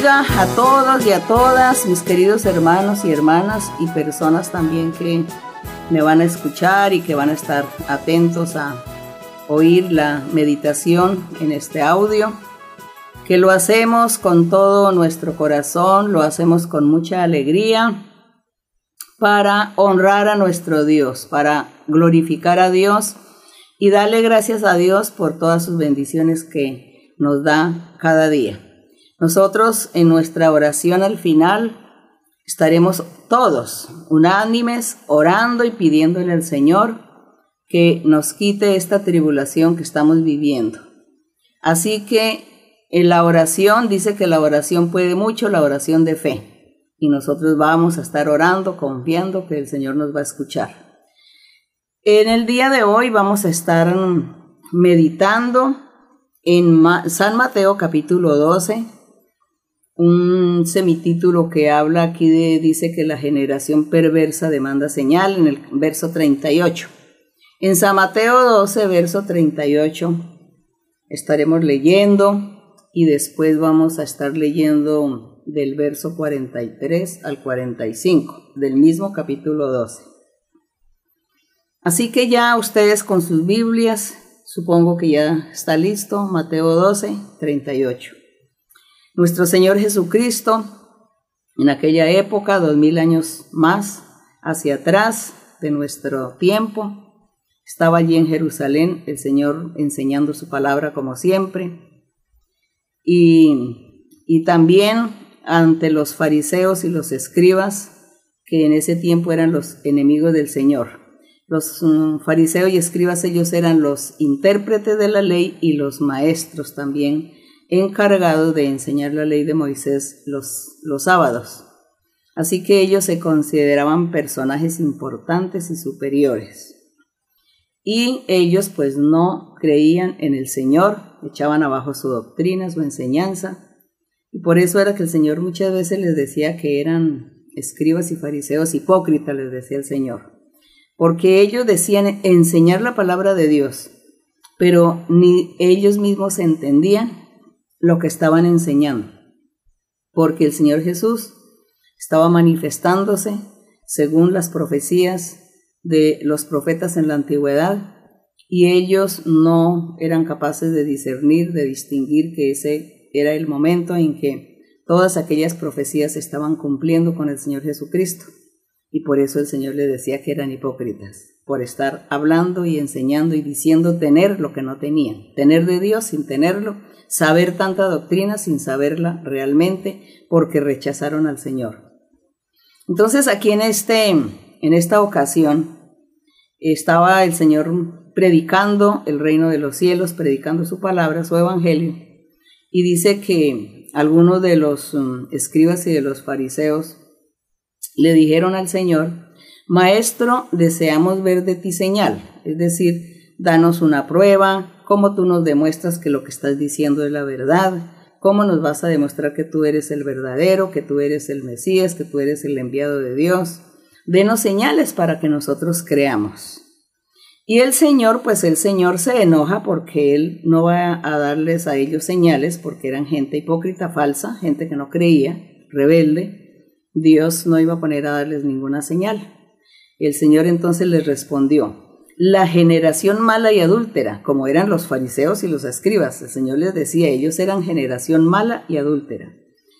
A todos y a todas, mis queridos hermanos y hermanas y personas también que me van a escuchar y que van a estar atentos a oír la meditación en este audio, que lo hacemos con todo nuestro corazón, lo hacemos con mucha alegría para honrar a nuestro Dios, para glorificar a Dios y darle gracias a Dios por todas sus bendiciones que nos da cada día. Nosotros en nuestra oración al final estaremos todos unánimes orando y pidiéndole al Señor que nos quite esta tribulación que estamos viviendo. Así que en la oración dice que la oración puede mucho, la oración de fe. Y nosotros vamos a estar orando, confiando que el Señor nos va a escuchar. En el día de hoy vamos a estar meditando en San Mateo capítulo 12, un semitítulo que habla aquí de, dice que la generación perversa demanda señal en el verso 38. En San Mateo 12, verso 38, estaremos leyendo y después vamos a estar leyendo del verso 43 al 45 del mismo capítulo 12. Así que ya ustedes con sus Biblias, supongo que ya está listo, Mateo 12, 38. Nuestro Señor Jesucristo, en aquella época, dos mil años más hacia atrás de nuestro tiempo, estaba allí en Jerusalén, el Señor enseñando su palabra como siempre, y, y también ante los fariseos y los escribas, que en ese tiempo eran los enemigos del Señor. Los mm, fariseos y escribas, ellos eran los intérpretes de la ley y los maestros también encargado de enseñar la ley de Moisés los, los sábados. Así que ellos se consideraban personajes importantes y superiores. Y ellos pues no creían en el Señor, echaban abajo su doctrina, su enseñanza. Y por eso era que el Señor muchas veces les decía que eran escribas y fariseos hipócritas, les decía el Señor. Porque ellos decían enseñar la palabra de Dios, pero ni ellos mismos entendían lo que estaban enseñando, porque el Señor Jesús estaba manifestándose según las profecías de los profetas en la antigüedad y ellos no eran capaces de discernir, de distinguir que ese era el momento en que todas aquellas profecías estaban cumpliendo con el Señor Jesucristo. Y por eso el Señor les decía que eran hipócritas, por estar hablando y enseñando y diciendo tener lo que no tenían, tener de Dios sin tenerlo saber tanta doctrina sin saberla realmente porque rechazaron al Señor. Entonces aquí en, este, en esta ocasión estaba el Señor predicando el reino de los cielos, predicando su palabra, su evangelio, y dice que algunos de los um, escribas y de los fariseos le dijeron al Señor, Maestro, deseamos ver de ti señal, es decir, danos una prueba, cómo tú nos demuestras que lo que estás diciendo es la verdad, cómo nos vas a demostrar que tú eres el verdadero, que tú eres el Mesías, que tú eres el enviado de Dios. Denos señales para que nosotros creamos. Y el Señor, pues el Señor se enoja porque Él no va a darles a ellos señales porque eran gente hipócrita, falsa, gente que no creía, rebelde. Dios no iba a poner a darles ninguna señal. El Señor entonces les respondió, la generación mala y adúltera, como eran los fariseos y los escribas. El Señor les decía, ellos eran generación mala y adúltera.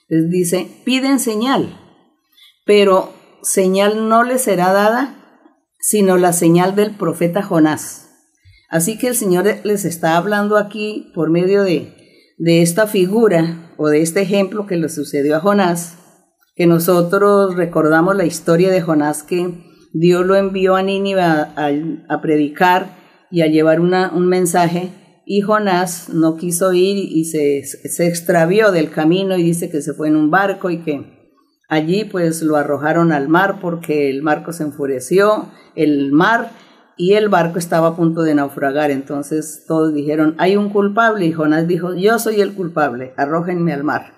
Les dice, piden señal, pero señal no les será dada, sino la señal del profeta Jonás. Así que el Señor les está hablando aquí por medio de, de esta figura o de este ejemplo que le sucedió a Jonás, que nosotros recordamos la historia de Jonás que Dios lo envió a Nínive a, predicar y a llevar un mensaje y Jonás no quiso ir y se, se extravió del camino y dice que se fue en un barco y que allí pues lo arrojaron al mar porque el barco se enfureció, el mar y el barco estaba a punto de naufragar. Entonces todos dijeron, hay un culpable y Jonás dijo, yo soy el culpable, arrójenme al mar.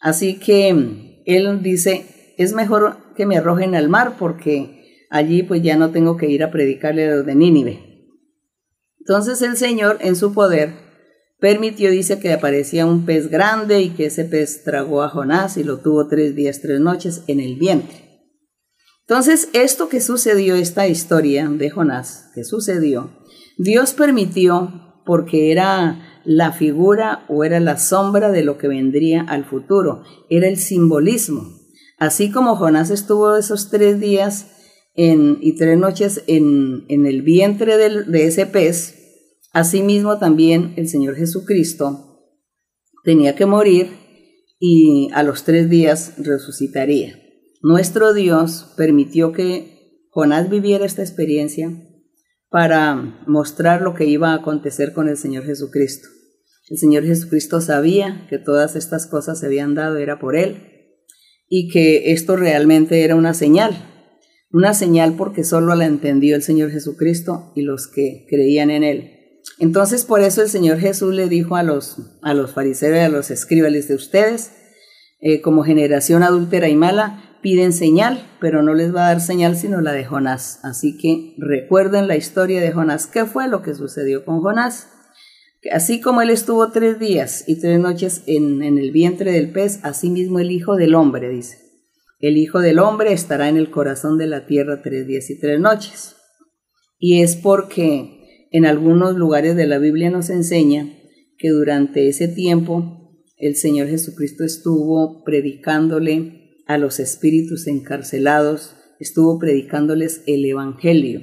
Así que él dice, es mejor que me arrojen al mar porque allí pues ya no tengo que ir a predicarle a los de Nínive. Entonces el Señor en su poder permitió, dice, que aparecía un pez grande y que ese pez tragó a Jonás y lo tuvo tres días, tres noches en el vientre. Entonces, esto que sucedió, esta historia de Jonás, que sucedió, Dios permitió porque era la figura o era la sombra de lo que vendría al futuro, era el simbolismo. Así como Jonás estuvo esos tres días y tres noches en, el vientre de ese pez, asimismo también el Señor Jesucristo tenía que morir y a los tres días resucitaría. Nuestro Dios permitió que Jonás viviera esta experiencia para mostrar lo que iba a acontecer con el Señor Jesucristo. El Señor Jesucristo sabía que todas estas cosas se habían dado, era por Él, y que esto realmente era una señal, una señal porque solo la entendió el Señor Jesucristo y los que creían en él. Entonces por eso el Señor Jesús le dijo a los, a los fariseos y a los escribales de ustedes, eh, como generación adúltera y mala, piden señal, pero no les va a dar señal sino la de Jonás. Así que recuerden la historia de Jonás. ¿Qué fue lo que sucedió con Jonás? Así como él estuvo tres días y tres noches en, en el vientre del pez, así mismo el Hijo del Hombre, dice el Hijo del Hombre estará en el corazón de la tierra tres días y tres noches. Y es porque en algunos lugares de la Biblia nos enseña que durante ese tiempo el Señor Jesucristo estuvo predicándole a los espíritus encarcelados, estuvo predicándoles el Evangelio.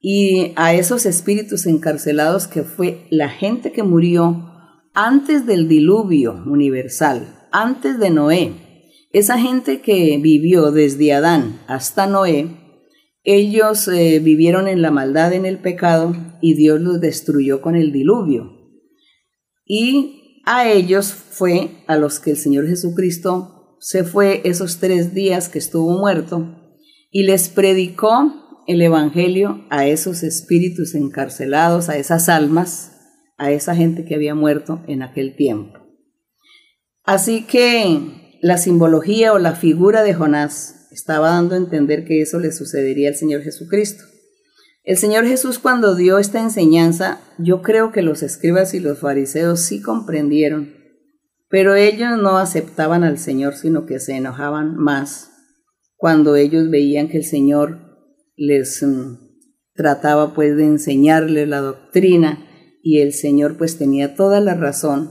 Y a esos espíritus encarcelados que fue la gente que murió antes del diluvio universal, antes de Noé, esa gente que vivió desde Adán hasta Noé, ellos eh, vivieron en la maldad, en el pecado, y Dios los destruyó con el diluvio. Y a ellos fue a los que el Señor Jesucristo se fue esos tres días que estuvo muerto y les predicó el Evangelio a esos espíritus encarcelados, a esas almas, a esa gente que había muerto en aquel tiempo. Así que la simbología o la figura de Jonás estaba dando a entender que eso le sucedería al Señor Jesucristo. El Señor Jesús cuando dio esta enseñanza, yo creo que los escribas y los fariseos sí comprendieron, pero ellos no aceptaban al Señor, sino que se enojaban más cuando ellos veían que el Señor les mm, trataba pues de enseñarles la doctrina y el Señor pues tenía toda la razón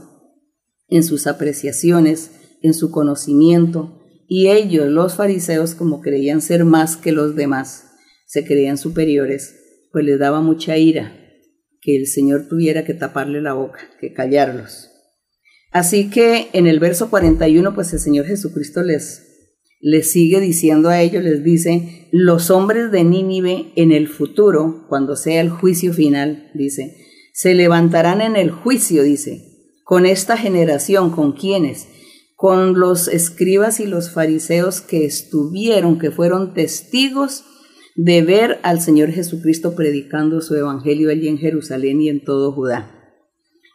en sus apreciaciones en su conocimiento, y ellos, los fariseos, como creían ser más que los demás, se creían superiores, pues les daba mucha ira que el Señor tuviera que taparle la boca, que callarlos. Así que en el verso 41, pues el Señor Jesucristo les, les sigue diciendo a ellos, les dice, los hombres de Nínive en el futuro, cuando sea el juicio final, dice, se levantarán en el juicio, dice, con esta generación, con quienes, con los escribas y los fariseos que estuvieron, que fueron testigos de ver al Señor Jesucristo predicando su evangelio allí en Jerusalén y en todo Judá.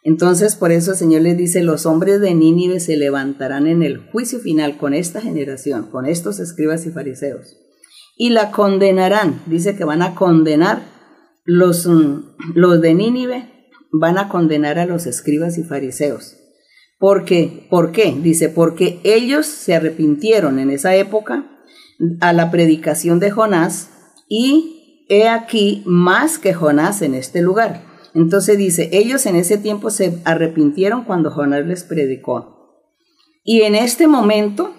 Entonces, por eso el Señor les dice, los hombres de Nínive se levantarán en el juicio final con esta generación, con estos escribas y fariseos, y la condenarán. Dice que van a condenar los, mm, los de Nínive, van a condenar a los escribas y fariseos porque, ¿Por qué? Dice, porque ellos se arrepintieron en esa época a la predicación de Jonás y he aquí más que Jonás en este lugar. Entonces dice, ellos en ese tiempo se arrepintieron cuando Jonás les predicó. Y en este momento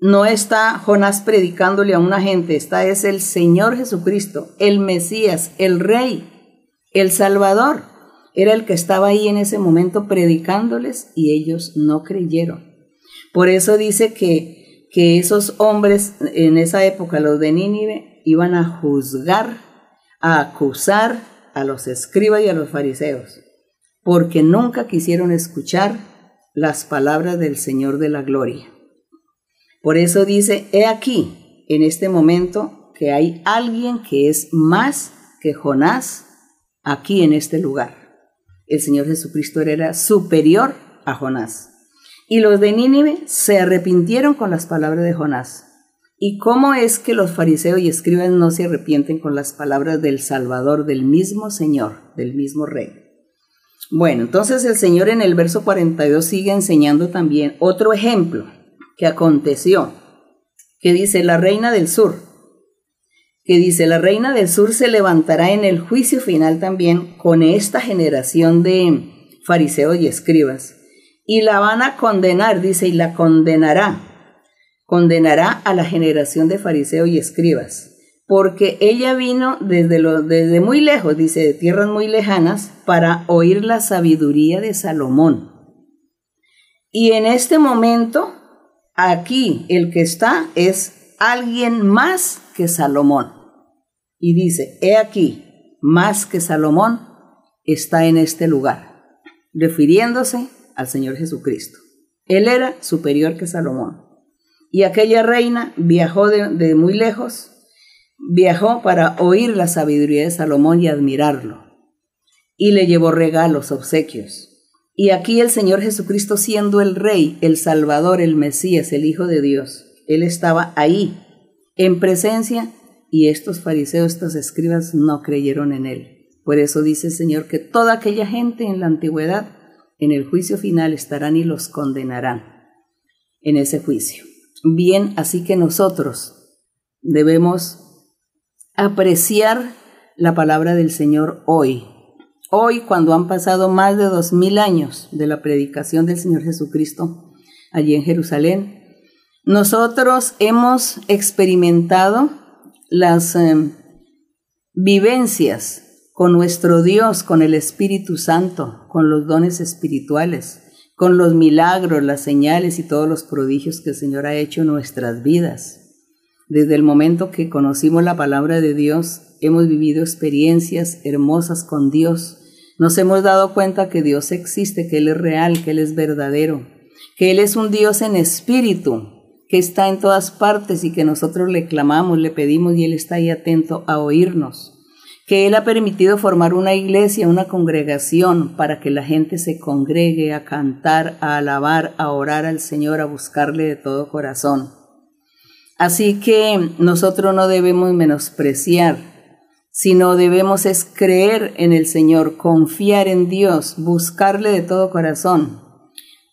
no está Jonás predicándole a una gente, está es el Señor Jesucristo, el Mesías, el Rey, el Salvador era el que estaba ahí en ese momento predicándoles y ellos no creyeron. Por eso dice que, que esos hombres en esa época, los de Nínive, iban a juzgar, a acusar a los escribas y a los fariseos, porque nunca quisieron escuchar las palabras del Señor de la Gloria. Por eso dice, he aquí, en este momento, que hay alguien que es más que Jonás aquí en este lugar el Señor Jesucristo era superior a Jonás. Y los de Nínive se arrepintieron con las palabras de Jonás. ¿Y cómo es que los fariseos y escribas no se arrepienten con las palabras del Salvador, del mismo Señor, del mismo Rey? Bueno, entonces el Señor en el verso 42 sigue enseñando también otro ejemplo que aconteció, que dice la reina del sur, que dice la reina del sur se levantará en el juicio final también con esta generación de fariseos y escribas, y la van a condenar, dice, y la condenará, condenará a la generación de fariseos y escribas porque ella vino desde, lo, desde muy lejos, dice, de tierras muy lejanas, para oír la sabiduría de Salomón. Y en este momento, aquí el que está es alguien más que Salomón. Y dice, he aquí, más que Salomón está en este lugar, refiriéndose al Señor Jesucristo. Él era superior que Salomón. Y aquella reina viajó de, muy lejos viajó para oír la sabiduría de Salomón y admirarlo. Y le llevó regalos, obsequios. Y aquí el Señor Jesucristo siendo el Rey, el Salvador, el Mesías, el Hijo de Dios, Él estaba ahí, en presencia, y estos fariseos, estos escribas no creyeron en Él. Por eso dice el Señor que toda aquella gente en la antigüedad, en el juicio final estarán y los condenarán en ese juicio. Bien, así que nosotros debemos apreciar la palabra del Señor hoy. Hoy, cuando han pasado más de dos mil años de la predicación del Señor Jesucristo allí en Jerusalén, nosotros hemos experimentado las eh, vivencias con nuestro Dios, con el Espíritu Santo, con los dones espirituales, con los milagros, las señales y todos los prodigios que el Señor ha hecho en nuestras vidas. Desde el momento que conocimos la palabra de Dios, hemos vivido experiencias hermosas con Dios. Nos hemos dado cuenta que Dios existe, que Él es real, que Él es verdadero, que Él es un Dios en espíritu, que está en todas partes y que nosotros le clamamos, le pedimos y Él está ahí atento a oírnos. Que Él ha permitido formar una iglesia, una congregación, para que la gente se congregue a cantar, a alabar, a orar al Señor, a buscarle de todo corazón. Así que nosotros no debemos menospreciar, sino debemos es creer en el Señor, confiar en Dios, buscarle de todo corazón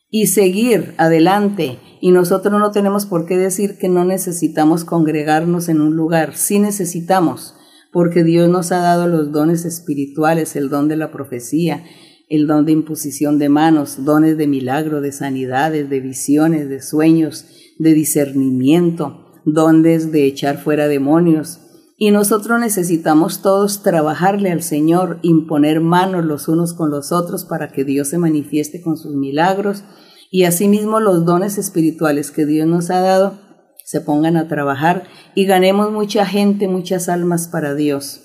y seguir adelante. Y nosotros no tenemos por qué decir que no necesitamos congregarnos en un lugar, sí necesitamos, porque Dios nos ha dado los dones espirituales, el don de la profecía, el don de imposición de manos, dones de milagro, de sanidades, de visiones, de sueños, de discernimiento dones de echar fuera demonios. Y nosotros necesitamos todos trabajarle al Señor, imponer manos los unos con los otros para que Dios se manifieste con sus milagros y asimismo los dones espirituales que Dios nos ha dado se pongan a trabajar y ganemos mucha gente, muchas almas para Dios.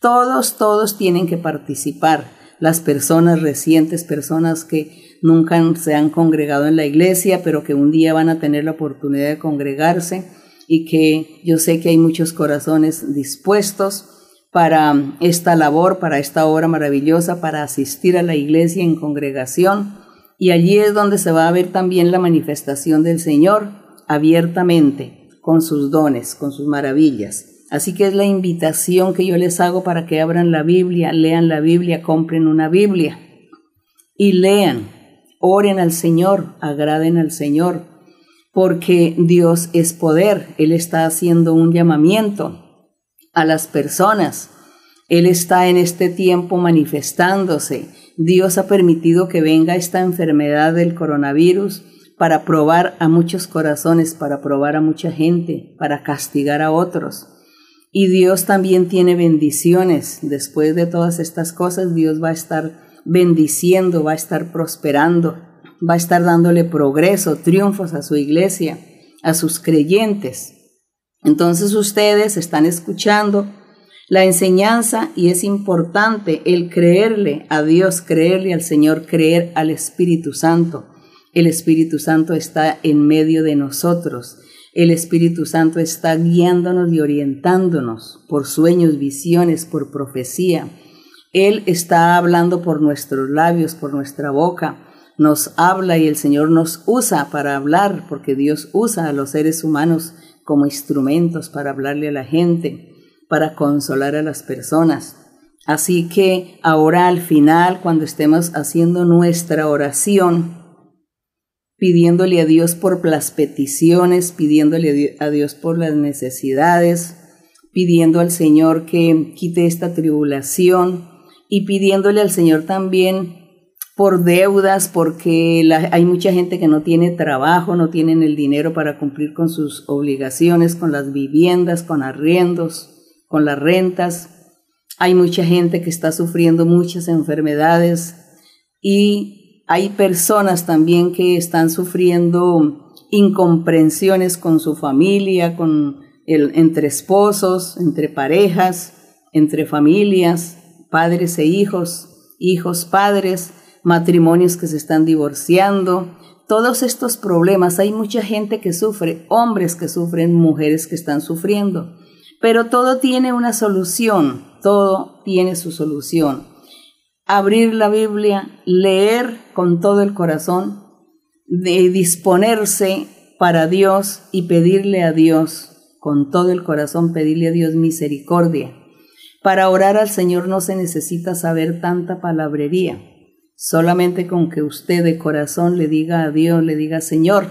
Todos, todos tienen que participar. Las personas recientes, personas que nunca se han congregado en la iglesia, pero que un día van a tener la oportunidad de congregarse y que yo sé que hay muchos corazones dispuestos para esta labor, para esta obra maravillosa, para asistir a la iglesia en congregación. Y allí es donde se va a ver también la manifestación del Señor abiertamente, con sus dones, con sus maravillas. Así que es la invitación que yo les hago para que abran la Biblia, lean la Biblia, compren una Biblia y lean, oren al Señor, agraden al Señor, porque Dios es poder. Él está haciendo un llamamiento a las personas. Él está en este tiempo manifestándose. Dios ha permitido que venga esta enfermedad del coronavirus para probar a muchos corazones, para probar a mucha gente, para castigar a otros. Y Dios también tiene bendiciones. Después de todas estas cosas, Dios va a estar bendiciendo, va a estar prosperando va a estar dándole progreso, triunfos a su iglesia, a sus creyentes. Entonces ustedes están escuchando la enseñanza y es importante el creerle a Dios, creerle al Señor, creer al Espíritu Santo. El Espíritu Santo está en medio de nosotros. El Espíritu Santo está guiándonos y orientándonos por sueños, visiones, por profecía. Él está hablando por nuestros labios, por nuestra boca nos habla y el Señor nos usa para hablar, porque Dios usa a los seres humanos como instrumentos para hablarle a la gente, para consolar a las personas. Así que ahora al final, cuando estemos haciendo nuestra oración, pidiéndole a Dios por las peticiones, pidiéndole a Dios por las necesidades, pidiendo al Señor que quite esta tribulación y pidiéndole al Señor también por deudas, porque hay mucha gente que no tiene trabajo, no tienen el dinero para cumplir con sus obligaciones, con las viviendas, con arriendos, con las rentas. Hay mucha gente que está sufriendo muchas enfermedades y hay personas también que están sufriendo incomprensiones con su familia, con el, entre esposos, entre parejas, entre familias, padres e hijos, hijos, padres, matrimonios que se están divorciando. Todos estos problemas, hay mucha gente que sufre, hombres que sufren, mujeres que están sufriendo. Pero todo tiene una solución, todo tiene su solución abrir la Biblia, leer con todo el corazón, de disponerse para Dios y pedirle a Dios, con todo el corazón, pedirle a Dios misericordia. Para orar al Señor no se necesita saber tanta palabrería, solamente con que usted de corazón le diga a Dios, le diga, Señor,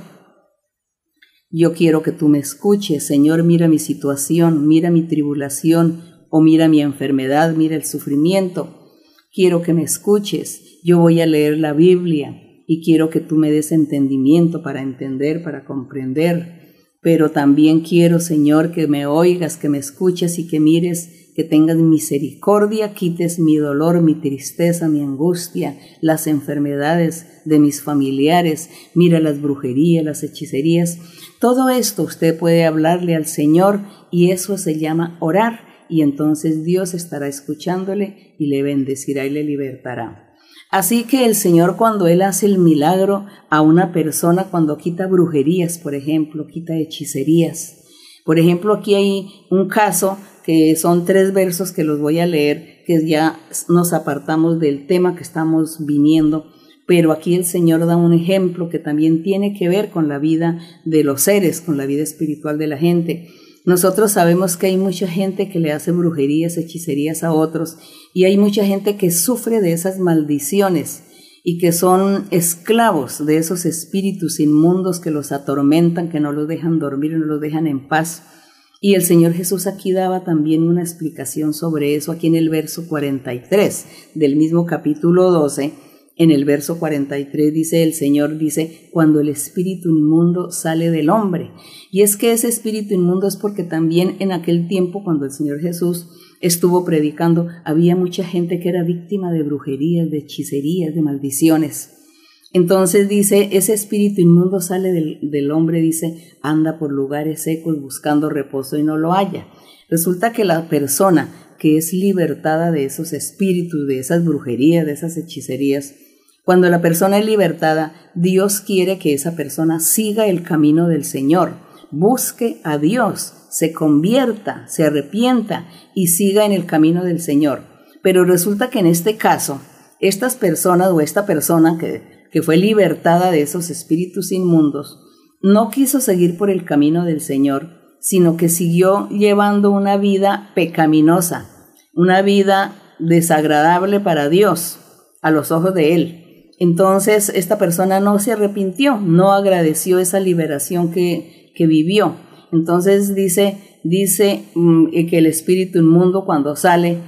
yo quiero que tú me escuches, Señor, mira mi situación, mira mi tribulación o mira mi enfermedad, mira el sufrimiento. Quiero que me escuches, yo voy a leer la Biblia y quiero que tú me des entendimiento para entender, para comprender, pero también quiero, Señor, que me oigas, que me escuches y que mires, que tengas misericordia, quites mi dolor, mi tristeza, mi angustia, las enfermedades de mis familiares, mira las brujerías, las hechicerías. Todo esto usted puede hablarle al Señor y eso se llama orar y entonces Dios estará escuchándole y le bendecirá y le libertará. Así que el Señor cuando Él hace el milagro a una persona, cuando quita brujerías, por ejemplo, quita hechicerías. Por ejemplo, aquí hay un caso que son tres versos que los voy a leer, que ya nos apartamos del tema que estamos viniendo, pero aquí el Señor da un ejemplo que también tiene que ver con la vida de los seres, con la vida espiritual de la gente. Nosotros sabemos que hay mucha gente que le hace brujerías, hechicerías a otros y hay mucha gente que sufre de esas maldiciones y que son esclavos de esos espíritus inmundos que los atormentan, que no los dejan dormir, no los dejan en paz. Y el Señor Jesús aquí daba también una explicación sobre eso, aquí en el verso 43 del mismo capítulo 12, en el verso 43 dice, el Señor dice, cuando el espíritu inmundo sale del hombre. Y es que ese espíritu inmundo es porque también en aquel tiempo, cuando el Señor Jesús estuvo predicando, había mucha gente que era víctima de brujerías, de hechicerías, de maldiciones. Entonces dice, ese espíritu inmundo sale del, del hombre, dice, anda por lugares secos buscando reposo y no lo halla. Resulta que la persona que es libertada de esos espíritus, de esas brujerías, de esas hechicerías, cuando la persona es libertada, Dios quiere que esa persona siga el camino del Señor, busque a Dios, se convierta, se arrepienta y siga en el camino del Señor. Pero resulta que en este caso, estas personas o esta persona que, que fue libertada de esos espíritus inmundos, no quiso seguir por el camino del Señor, sino que siguió llevando una vida pecaminosa, una vida desagradable para Dios, a los ojos de Él. Entonces esta persona no se arrepintió, no agradeció esa liberación que, que vivió. Entonces dice, dice mm, que el espíritu inmundo cuando sale,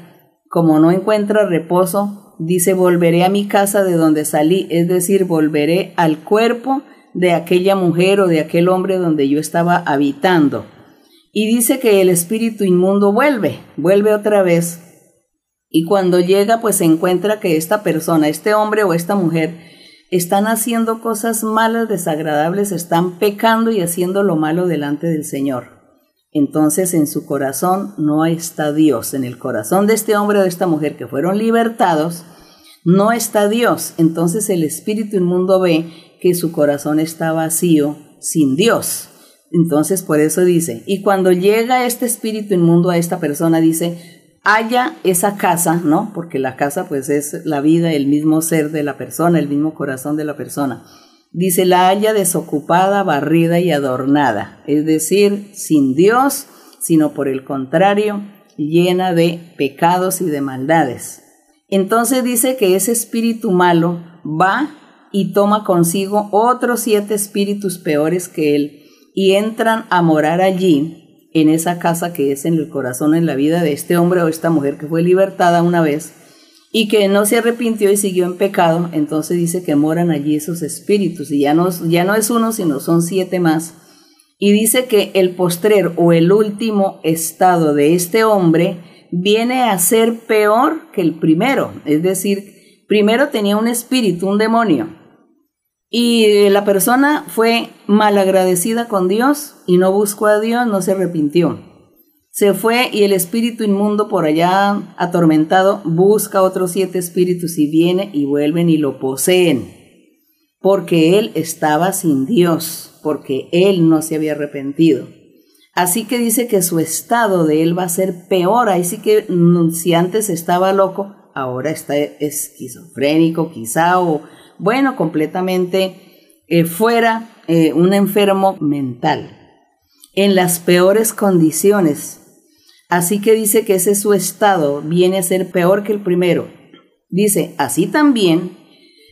como no encuentra reposo, dice, volveré a mi casa de donde salí, es decir, volveré al cuerpo de aquella mujer o de aquel hombre donde yo estaba habitando. Y dice que el espíritu inmundo vuelve, vuelve otra vez y cuando llega, pues se encuentra que esta persona, este hombre o esta mujer, están haciendo cosas malas, desagradables, están pecando y haciendo lo malo delante del Señor. Entonces en su corazón no está Dios. En el corazón de este hombre o de esta mujer que fueron libertados, no está Dios. Entonces el espíritu inmundo ve que su corazón está vacío, sin Dios. Entonces por eso dice, y cuando llega este espíritu inmundo a esta persona, dice, haya esa casa, ¿no? Porque la casa pues es la vida, el mismo ser de la persona, el mismo corazón de la persona. Dice, la haya desocupada, barrida y adornada, es decir, sin Dios, sino por el contrario, llena de pecados y de maldades. Entonces dice que ese espíritu malo va y toma consigo otros siete espíritus peores que él y entran a morar allí, en esa casa que es en el corazón, en la vida de este hombre o esta mujer que fue libertada una vez y que no se arrepintió y siguió en pecado, entonces dice que moran allí esos espíritus y ya no, ya no es uno, sino son siete más. Y dice que el postrer o el último estado de este hombre viene a ser peor que el primero, es decir, primero tenía un espíritu, un demonio, y la persona fue malagradecida con Dios y no buscó a Dios, no se arrepintió. Se fue y el espíritu inmundo por allá atormentado busca otros siete espíritus y viene y vuelven y lo poseen. Porque él estaba sin Dios, porque él no se había arrepentido. Así que dice que su estado de él va a ser peor. Ahí sí que mm, si antes estaba loco, ahora está esquizofrénico quizá o bueno, completamente eh, fuera eh, un enfermo mental, en las peores condiciones. Así que dice que ese su estado viene a ser peor que el primero. Dice, así también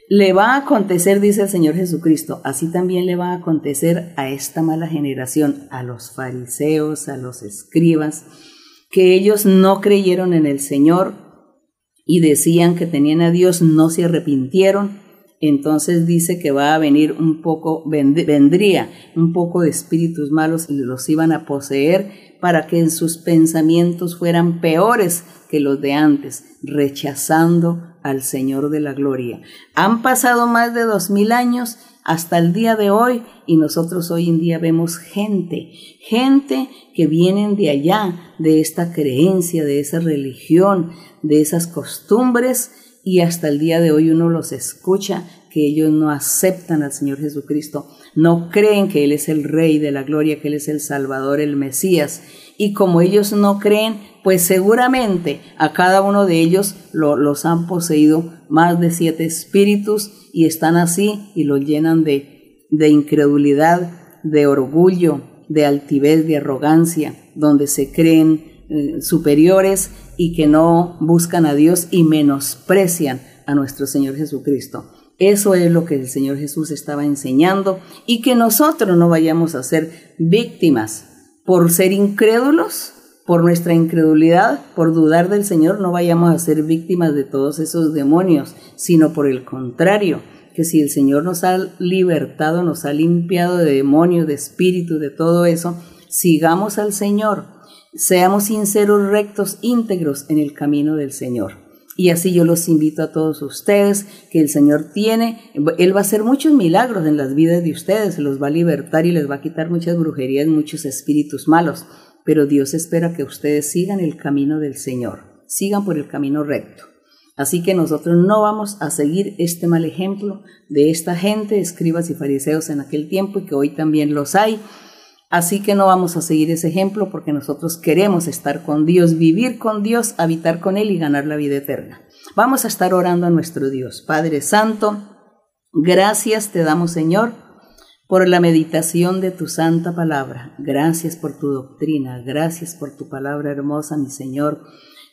le va a acontecer, dice el Señor Jesucristo, así también le va a acontecer a esta mala generación, a los fariseos, a los escribas, que ellos no creyeron en el Señor y decían que tenían a Dios, no se arrepintieron entonces dice que va a venir un poco, vendría un poco de espíritus malos y los iban a poseer para que en sus pensamientos fueran peores que los de antes, rechazando al Señor de la Gloria. Han pasado más de dos mil años hasta el día de hoy y nosotros hoy en día vemos gente, gente que vienen de allá, de esta creencia, de esa religión, de esas costumbres y hasta el día de hoy uno los escucha que ellos no aceptan al Señor Jesucristo, no creen que Él es el Rey de la Gloria, que Él es el Salvador, el Mesías. Y como ellos no creen, pues seguramente a cada uno de ellos los han poseído más de siete espíritus y están así y los llenan de, de incredulidad, de orgullo, de altivez, de arrogancia, donde se creen eh, superiores y que no buscan a Dios y menosprecian a nuestro Señor Jesucristo. Eso es lo que el Señor Jesús estaba enseñando y que nosotros no vayamos a ser víctimas por ser incrédulos, por nuestra incredulidad, por dudar del Señor, no vayamos a ser víctimas de todos esos demonios, sino por el contrario, que si el Señor nos ha libertado, nos ha limpiado de demonios, de espíritu, de todo eso, sigamos al Señor, Seamos sinceros, rectos, íntegros en el camino del Señor. Y así yo los invito a todos ustedes, que el Señor tiene, Él va a hacer muchos milagros en las vidas de ustedes, los va a libertar y les va a quitar muchas brujerías, muchos espíritus malos, pero Dios espera que ustedes sigan el camino del Señor, sigan por el camino recto. Así que nosotros no vamos a seguir este mal ejemplo de esta gente, escribas y fariseos en aquel tiempo y que hoy también los hay, Así que no vamos a seguir ese ejemplo porque nosotros queremos estar con Dios, vivir con Dios, habitar con Él y ganar la vida eterna. Vamos a estar orando a nuestro Dios. Padre Santo, gracias te damos Señor por la meditación de tu santa palabra. Gracias por tu doctrina, gracias por tu palabra hermosa, mi Señor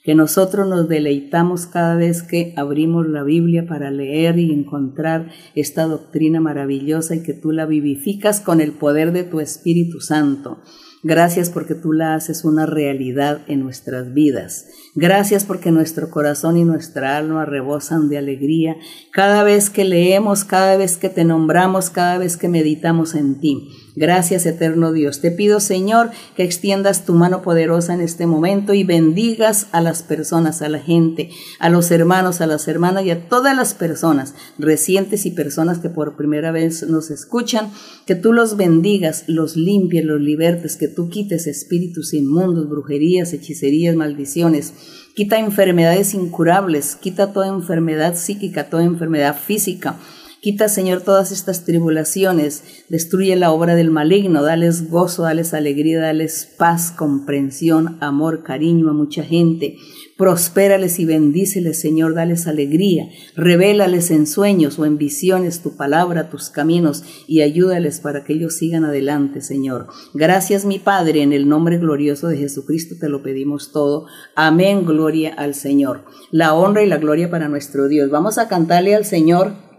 que nosotros nos deleitamos cada vez que abrimos la Biblia para leer y encontrar esta doctrina maravillosa y que tú la vivificas con el poder de tu Espíritu Santo. Gracias porque tú la haces una realidad en nuestras vidas. Gracias porque nuestro corazón y nuestra alma rebosan de alegría cada vez que leemos, cada vez que te nombramos, cada vez que meditamos en ti. Gracias, eterno Dios. Te pido, Señor, que extiendas tu mano poderosa en este momento y bendigas a las personas, a la gente, a los hermanos, a las hermanas y a todas las personas, recientes y personas que por primera vez nos escuchan, que tú los bendigas, los limpies, los libertes, que tú quites espíritus inmundos, brujerías, hechicerías, maldiciones. Quita enfermedades incurables, quita toda enfermedad psíquica, toda enfermedad física Quita, Señor, todas estas tribulaciones, destruye la obra del maligno, dales gozo, dales alegría, dales paz, comprensión, amor, cariño a mucha gente. Prospérales y bendíceles, Señor, dales alegría. Revélales en sueños o en visiones tu palabra, tus caminos y ayúdales para que ellos sigan adelante, Señor. Gracias, mi Padre, en el nombre glorioso de Jesucristo te lo pedimos todo. Amén, gloria al Señor. La honra y la gloria para nuestro Dios. Vamos a cantarle al Señor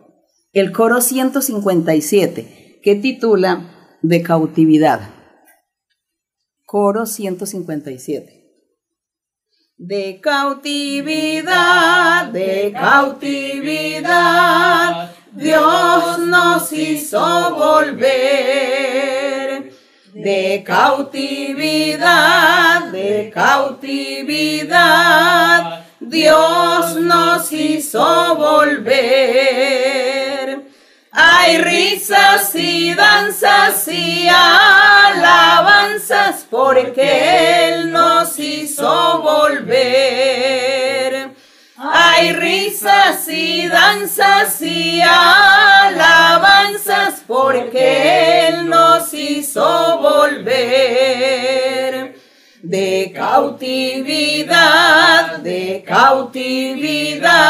el coro 157, que titula De cautividad. Coro 157. De cautividad, de cautividad, Dios nos hizo volver. De cautividad, de cautividad, Dios nos hizo volver. Hay risas y danzas y alabanzas porque Él nos hizo volver. Hay risas y danzas y alabanzas porque Él nos hizo volver. De cautividad, de cautividad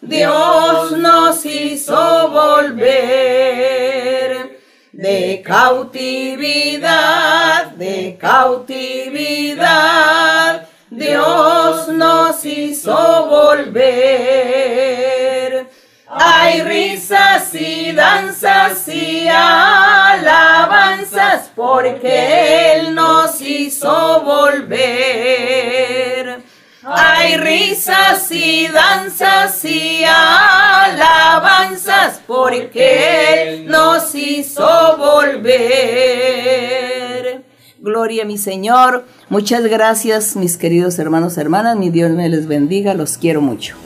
Dios nos hizo volver de cautividad, de cautividad. Dios nos hizo volver. Hay risas y danzas y alabanzas porque Él nos hizo volver. Hay risas y danzas y alabanzas porque Él nos hizo volver. Gloria a mi Señor. Muchas gracias mis queridos hermanos hermanas. Mi Dios me les bendiga. Los quiero mucho.